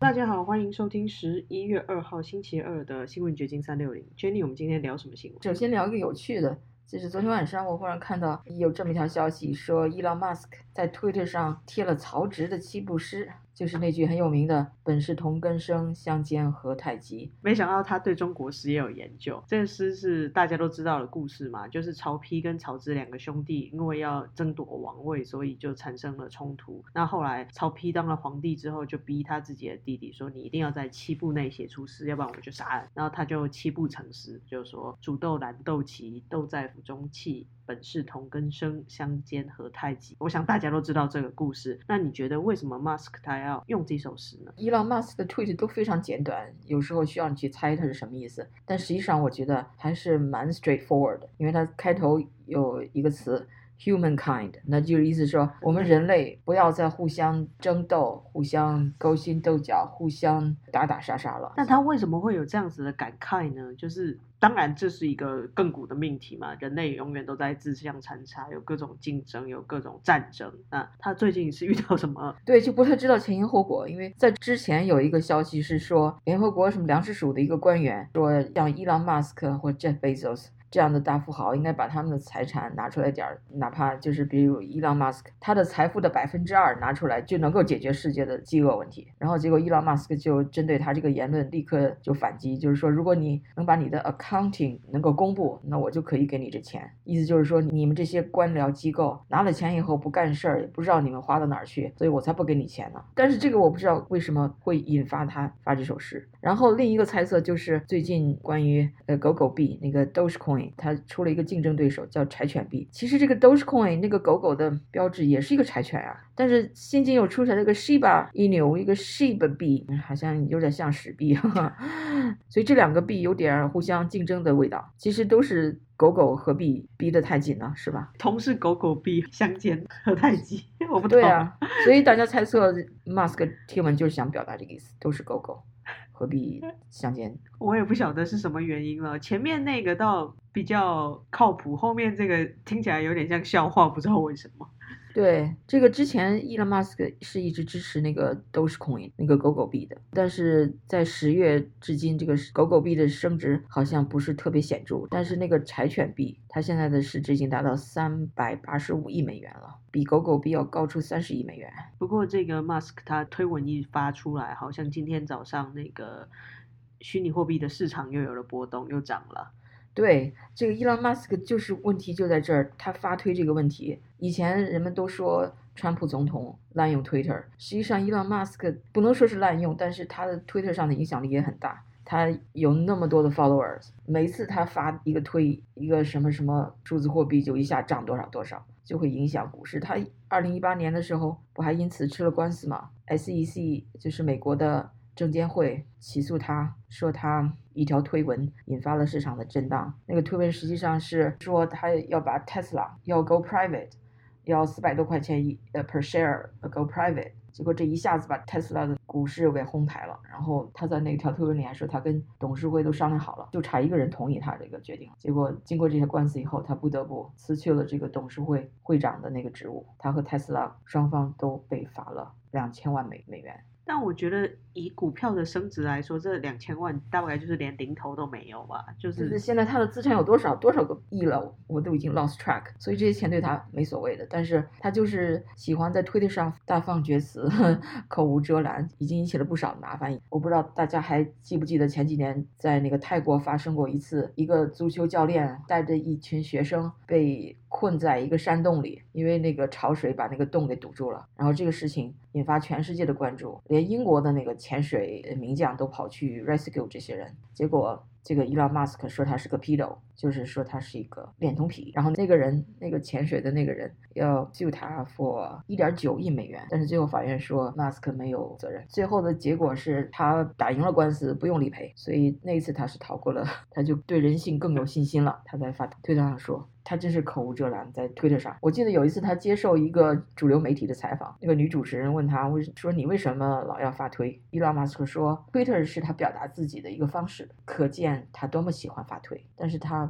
大家好，欢迎收听十一月二号星期二的新闻掘金三六零。Jenny，我们今天聊什么新闻？首先聊一个有趣的，就是昨天晚上我忽然看到有这么一条消息，说伊朗马斯克在 Twitter 上贴了曹植的七步诗。就是那句很有名的“本是同根生，相煎何太急”。没想到他对中国诗也有研究。这个诗是大家都知道的故事嘛，就是曹丕跟曹植两个兄弟，因为要争夺王位，所以就产生了冲突。那后来曹丕当了皇帝之后，就逼他自己的弟弟说：“你一定要在七步内写出诗，要不然我就杀了。”然后他就七步成诗，就是说：“煮豆燃豆萁，豆在釜中泣。本是同根生，相煎何太急。”我想大家都知道这个故事。那你觉得为什么 Musk 他要？用这首诗呢？伊朗 Musk 的 tweet 都非常简短，有时候需要你去猜它是什么意思。但实际上，我觉得还是蛮 straightforward 的，因为它开头有一个词 humankind，那就是意思说我们人类不要再互相争斗、互相勾心斗角、互相打打杀杀了。那他为什么会有这样子的感慨呢？就是。当然，这是一个亘古的命题嘛。人类永远都在自相残杀，有各种竞争，有各种战争。那他最近是遇到什么？对，就不太知道前因后果。因为在之前有一个消息是说，联合国什么粮食署的一个官员说，像伊朗马斯克或 Jeff Bezos。这样的大富豪应该把他们的财产拿出来点儿，哪怕就是比如伊朗马斯克，他的财富的百分之二拿出来就能够解决世界的饥饿问题。然后结果伊朗马斯克就针对他这个言论立刻就反击，就是说如果你能把你的 accounting 能够公布，那我就可以给你这钱。意思就是说你们这些官僚机构拿了钱以后不干事儿，也不知道你们花到哪儿去，所以我才不给你钱呢。但是这个我不知道为什么会引发他发这首诗。然后另一个猜测就是最近关于呃狗狗币那个 Dogecoin。它出了一个竞争对手，叫柴犬币。其实这个 Dogecoin 那个狗狗的标志也是一个柴犬啊。但是新近又出来了个 Shiba 一牛，一个 Shiba 币，好像有点像屎币。所以这两个币有点互相竞争的味道。其实都是狗狗和币逼得太紧了，是吧？同是狗狗币相煎何太急？我不对啊。所以大家猜测 Musk 听闻就是想表达这个意思，都是狗狗。何必相见？我也不晓得是什么原因了。前面那个倒比较靠谱，后面这个听起来有点像笑话，不知道为什么。对，这个之前伊隆马斯克是一直支持那个 Dogecoin 那个狗狗币的，但是在十月至今，这个狗狗币的升值好像不是特别显著。但是那个柴犬币，它现在的市值已经达到三百八十五亿美元了，比狗狗币要高出三十亿美元。不过这个 Musk 他推文一发出来，好像今天早上那个虚拟货币的市场又有了波动，又涨了。对，这个伊朗马斯克就是问题就在这儿，他发推这个问题。以前人们都说川普总统滥用 Twitter，实际上伊朗马斯克不能说是滥用，但是他的 Twitter 上的影响力也很大。他有那么多的 followers，每次他发一个推一个什么什么数字货币，就一下涨多少多少，就会影响股市。他二零一八年的时候不还因此吃了官司吗？SEC 就是美国的。证监会起诉他，说他一条推文引发了市场的震荡。那个推文实际上是说他要把 Tesla 要 go private，要四百多块钱一呃 per share go private。结果这一下子把 Tesla 的股市又给哄抬了。然后他在那条推文里还说他跟董事会都商量好了，就差一个人同意他这个决定。结果经过这些官司以后，他不得不辞去了这个董事会会长的那个职务。他和 Tesla 双方都被罚了两千万美美元。但我觉得以股票的升值来说，这两千万大概就是连零头都没有吧。就是现在他的资产有多少多少个亿了，我都已经 lost track。所以这些钱对他没所谓的，但是他就是喜欢在推特上大放厥词，口无遮拦，已经引起了不少的麻烦。我不知道大家还记不记得前几年在那个泰国发生过一次，一个足球教练带着一群学生被。困在一个山洞里，因为那个潮水把那个洞给堵住了。然后这个事情引发全世界的关注，连英国的那个潜水名将都跑去 rescue 这些人。结果这个伊朗马斯克说他是个 pedo，就是说他是一个恋童癖。然后那个人，那个潜水的那个人要 sue 他 for 一点九亿美元，但是最后法院说马斯克没有责任。最后的结果是他打赢了官司，不用理赔。所以那一次他是逃过了，他就对人性更有信心了。他在发推特上说。他真是口无遮拦，在推特上。我记得有一次他接受一个主流媒体的采访，那个女主持人问他为说你为什么老要发推？伊朗马斯克说，推特是他表达自己的一个方式，可见他多么喜欢发推，但是他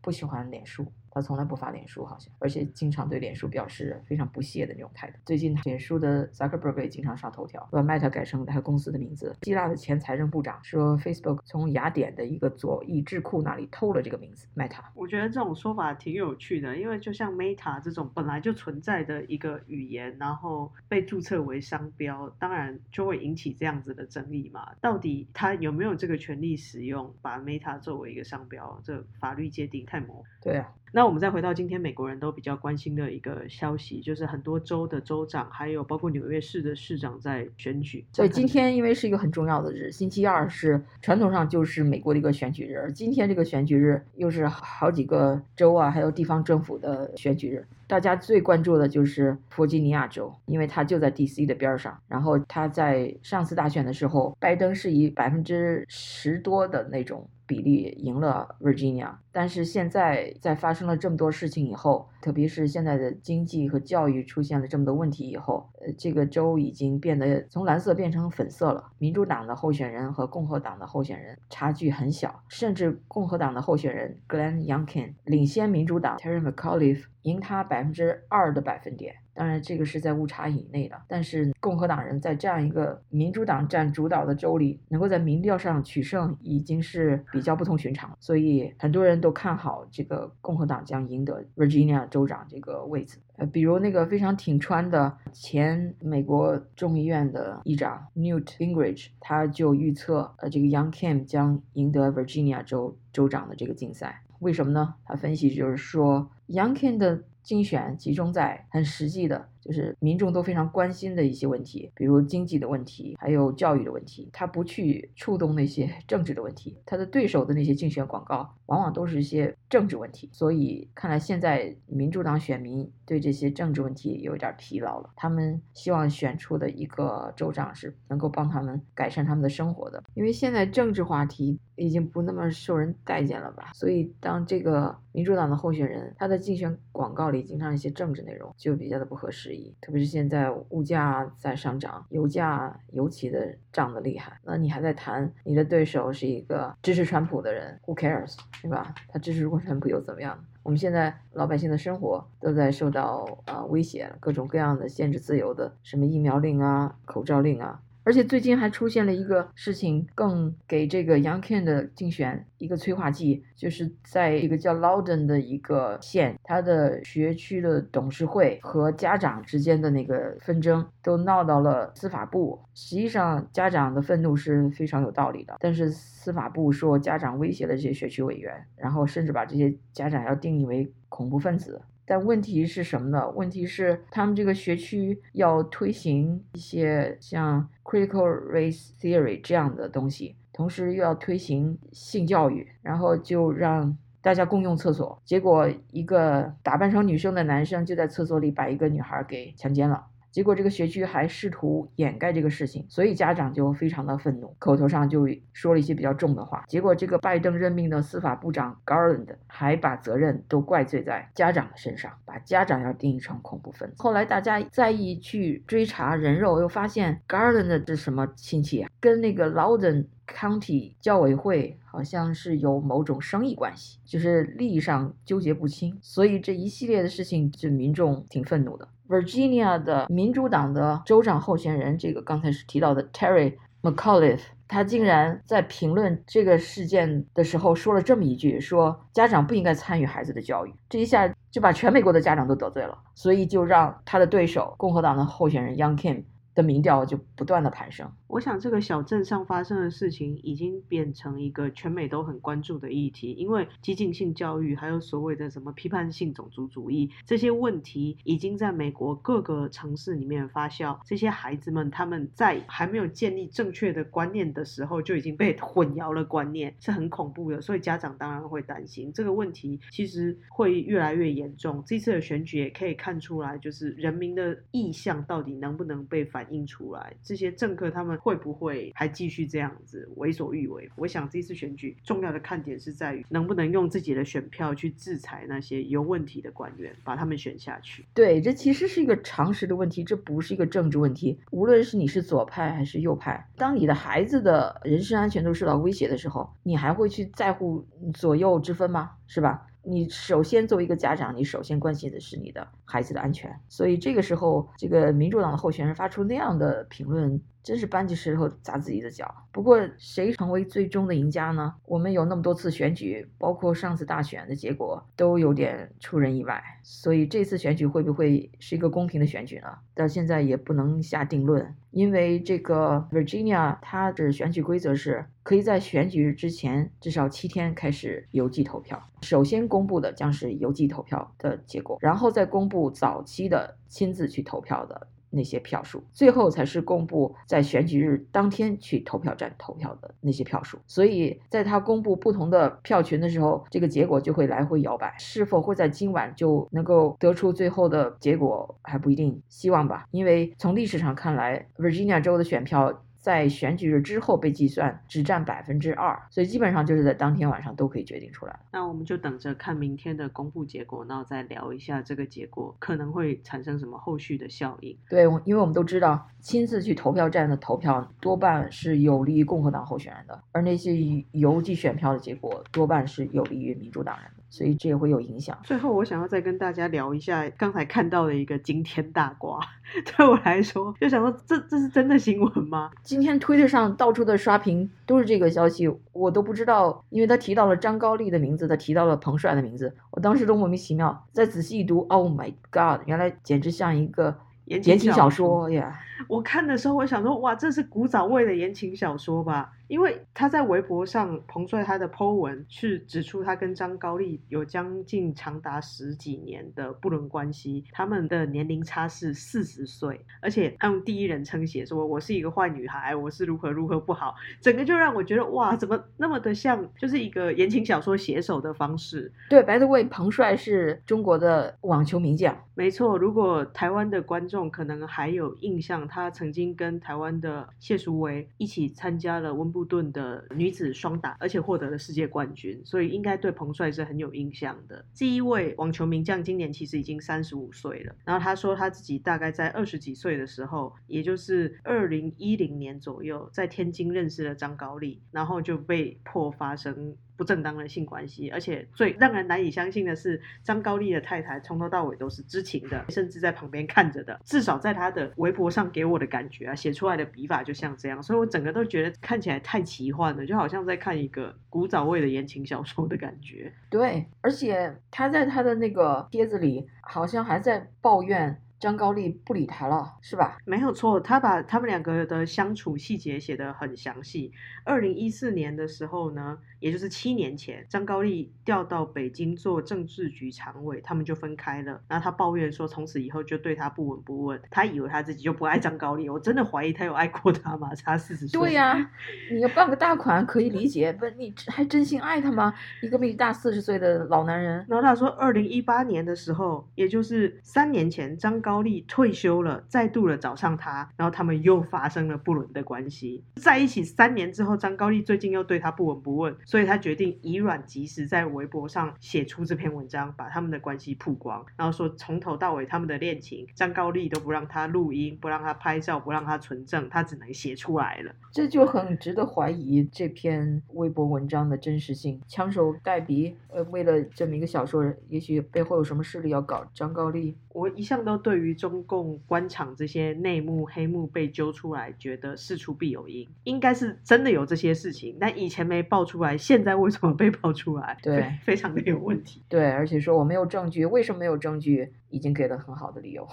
不喜欢脸书。他从来不发脸书，好像，而且经常对脸书表示非常不屑的那种态度。最近脸书的 Zuckerberg 也经常上头条，把 Meta 改成他公司的名字。希腊的前财政部长说，Facebook 从雅典的一个左翼智库那里偷了这个名字 Meta。我觉得这种说法挺有趣的，因为就像 Meta 这种本来就存在的一个语言，然后被注册为商标，当然就会引起这样子的争议嘛。到底他有没有这个权利使用把 Meta 作为一个商标？这法律界定太模糊。对啊。那我们再回到今天美国人都比较关心的一个消息，就是很多州的州长，还有包括纽约市的市长在选举。所以今天因为是一个很重要的日，星期二是传统上就是美国的一个选举日，而今天这个选举日又是好几个州啊，还有地方政府的选举日。大家最关注的就是弗吉尼亚州，因为它就在 D.C. 的边上。然后他在上次大选的时候，拜登是以百分之十多的那种。比例赢了 Virginia，但是现在在发生了这么多事情以后，特别是现在的经济和教育出现了这么多问题以后，呃，这个州已经变得从蓝色变成粉色了。民主党的候选人和共和党的候选人差距很小，甚至共和党的候选人 Glenn Youngkin 领先民主党 Terry McAuliffe 赢他百分之二的百分点。当然，这个是在误差以内的。但是共和党人在这样一个民主党占主导的州里，能够在民调上取胜，已经是比较不同寻常。所以很多人都看好这个共和党将赢得 Virginia 州长这个位置。呃，比如那个非常挺川的前美国众议院的议长 Newt Gingrich，他就预测，呃，这个 Young Kim 将赢得 Virginia 州州长的这个竞赛。为什么呢？他分析就是说，Young Kim 的。竞选集中在很实际的。就是民众都非常关心的一些问题，比如经济的问题，还有教育的问题。他不去触动那些 政治的问题，他的对手的那些竞选广告往往都是一些政治问题。所以看来现在民主党选民对这些政治问题有一点疲劳了。他们希望选出的一个州长是能够帮他们改善他们的生活的，因为现在政治话题已经不那么受人待见了吧。所以当这个民主党的候选人他的竞选广告里经常一些政治内容，就比较的不合适。特别是现在物价在上涨，油价尤其的涨得厉害。那你还在谈你的对手是一个支持川普的人？Who cares，是吧？他支持过川普又怎么样？我们现在老百姓的生活都在受到啊威胁，各种各样的限制自由的，什么疫苗令啊、口罩令啊。而且最近还出现了一个事情，更给这个 Youngkin 的竞选一个催化剂，就是在一个叫 Loudon 的一个县，他的学区的董事会和家长之间的那个纷争都闹到了司法部。实际上，家长的愤怒是非常有道理的，但是司法部说家长威胁了这些学区委员，然后甚至把这些家长要定义为恐怖分子。但问题是什么呢？问题是他们这个学区要推行一些像 critical race theory 这样的东西，同时又要推行性教育，然后就让大家共用厕所。结果一个打扮成女生的男生就在厕所里把一个女孩给强奸了。结果这个学区还试图掩盖这个事情，所以家长就非常的愤怒，口头上就说了一些比较重的话。结果这个拜登任命的司法部长 Garland 还把责任都怪罪在家长的身上，把家长要定义成恐怖分子。后来大家再一去追查人肉，又发现 Garland 是什么亲戚啊？跟那个 Loudon County 教委会好像是有某种生意关系，就是利益上纠结不清。所以这一系列的事情，就民众挺愤怒的。Virginia 的民主党的州长候选人，这个刚才是提到的 Terry McAuliffe，他竟然在评论这个事件的时候说了这么一句：说家长不应该参与孩子的教育。这一下就把全美国的家长都得罪了，所以就让他的对手共和党的候选人 Young Kim 的民调就不断的攀升。我想这个小镇上发生的事情已经变成一个全美都很关注的议题，因为激进性教育还有所谓的什么批判性种族主义这些问题，已经在美国各个城市里面发酵。这些孩子们他们在还没有建立正确的观念的时候，就已经被混淆了观念，是很恐怖的。所以家长当然会担心这个问题，其实会越来越严重。这次的选举也可以看出来，就是人民的意向到底能不能被反映出来。这些政客他们。会不会还继续这样子为所欲为？我想这次选举重要的看点是在于能不能用自己的选票去制裁那些有问题的官员，把他们选下去。对，这其实是一个常识的问题，这不是一个政治问题。无论是你是左派还是右派，当你的孩子的人身安全都受到威胁的时候，你还会去在乎左右之分吗？是吧？你首先作为一个家长，你首先关心的是你的孩子的安全。所以这个时候，这个民主党的候选人发出那样的评论。真是搬起石头砸自己的脚。不过，谁成为最终的赢家呢？我们有那么多次选举，包括上次大选的结果，都有点出人意外。所以，这次选举会不会是一个公平的选举呢？到现在也不能下定论，因为这个 Virginia 它的选举规则是，可以在选举日之前至少七天开始邮寄投票。首先公布的将是邮寄投票的结果，然后再公布早期的亲自去投票的。那些票数，最后才是公布在选举日当天去投票站投票的那些票数。所以，在他公布不同的票群的时候，这个结果就会来回摇摆。是否会在今晚就能够得出最后的结果还不一定，希望吧。因为从历史上看来，Virginia 州的选票。在选举日之后被计算，只占百分之二，所以基本上就是在当天晚上都可以决定出来。那我们就等着看明天的公布结果，然后再聊一下这个结果可能会产生什么后续的效应。对，因为我们都知道，亲自去投票站的投票多半是有利于共和党候选人的，而那些邮寄选票的结果多半是有利于民主党人的。所以这也会有影响。最后，我想要再跟大家聊一下刚才看到的一个惊天大瓜。对我来说，就想说这这是真的新闻吗？今天推特上到处的刷屏都是这个消息，我都不知道，因为他提到了张高丽的名字，他提到了彭帅的名字，我当时都莫名其妙。再仔细一读，Oh my God，原来简直像一个言情小说呀！我看的时候，我想说，哇，这是古早味的言情小说吧？因为他在微博上彭帅他的 Po 文去指出他跟张高丽有将近长达十几年的不伦关系，他们的年龄差是四十岁，而且他用第一人称写说我是一个坏女孩，我是如何如何不好，整个就让我觉得哇，怎么那么的像就是一个言情小说写手的方式。对，，by the way，彭帅是中国的网球名将，没错。如果台湾的观众可能还有印象，他曾经跟台湾的谢淑薇一起参加了温布。布顿的女子双打，而且获得了世界冠军，所以应该对彭帅是很有印象的。第一位网球名将今年其实已经三十五岁了。然后他说他自己大概在二十几岁的时候，也就是二零一零年左右，在天津认识了张高丽，然后就被迫发生。不正当的性关系，而且最让人难以相信的是，张高丽的太太从头到尾都是知情的，甚至在旁边看着的。至少在他的微博上给我的感觉啊，写出来的笔法就像这样，所以我整个都觉得看起来太奇幻了，就好像在看一个古早味的言情小说的感觉。对，而且他在他的那个帖子里，好像还在抱怨。张高丽不理他了，是吧？没有错，他把他们两个的相处细节写得很详细。二零一四年的时候呢，也就是七年前，张高丽调到北京做政治局常委，他们就分开了。然后他抱怨说，从此以后就对他不闻不问。他以为他自己就不爱张高丽，我真的怀疑他有爱过他吗？差四十岁。对呀，你要办个大款可以理解，不，你还真心爱他吗？一个比你大四十岁的老男人。然后他说，二零一八年的时候，也就是三年前，张高。高丽退休了，再度的找上他，然后他们又发生了不伦的关系。在一起三年之后，张高丽最近又对他不闻不问，所以他决定以软击石，在微博上写出这篇文章，把他们的关系曝光，然后说从头到尾他们的恋情，张高丽都不让他录音，不让他拍照，不让他存证，他只能写出来了。这就很值得怀疑这篇微博文章的真实性。枪手代笔，呃，为了这么一个小说，也许背后有什么势力要搞张高丽。我一向都对于中共官场这些内幕黑幕被揪出来，觉得事出必有因，应该是真的有这些事情，但以前没爆出来，现在为什么被爆出来？对，非常的有问题。对，而且说我没有证据，为什么没有证据？已经给了很好的理由。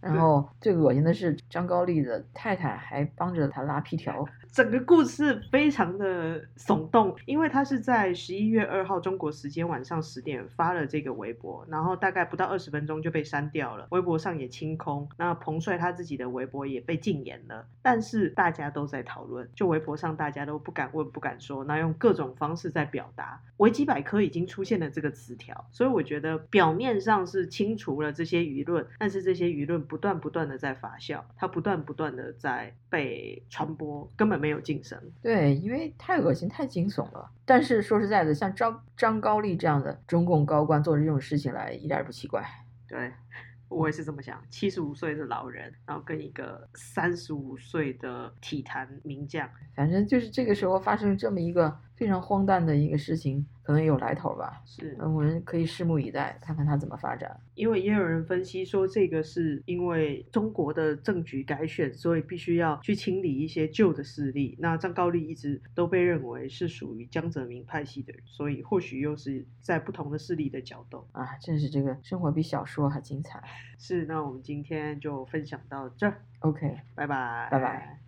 然后最恶心的是，张高丽的太太还帮着他拉皮条。整个故事非常的耸动，因为他是在十一月二号中国时间晚上十点发了这个微博，然后大概不到二十分钟就被删掉了，微博上也清空。那彭帅他自己的微博也被禁言了，但是大家都在讨论，就微博上大家都不敢问、不敢说，那用各种方式在表达。维基百科已经出现了这个词条，所以我觉得表面上是清除了这些舆论，但是这些舆论不断不断的在发酵，它不断不断的在被传播，根本。没有晋升，对，因为太恶心、太惊悚了。但是说实在的，像张张高丽这样的中共高官做这种事情来，一点也不奇怪。对。我也是这么想，七十五岁的老人，然后跟一个三十五岁的体坛名将，反正就是这个时候发生这么一个非常荒诞的一个事情，可能有来头吧。是，嗯，我们可以拭目以待，看看它怎么发展。因为也有人分析说，这个是因为中国的政局改选，所以必须要去清理一些旧的势力。那张高丽一直都被认为是属于江泽民派系的人，所以或许又是在不同的势力的角斗啊，真是这个生活比小说还精彩。是，那我们今天就分享到这儿。OK，拜拜，拜拜。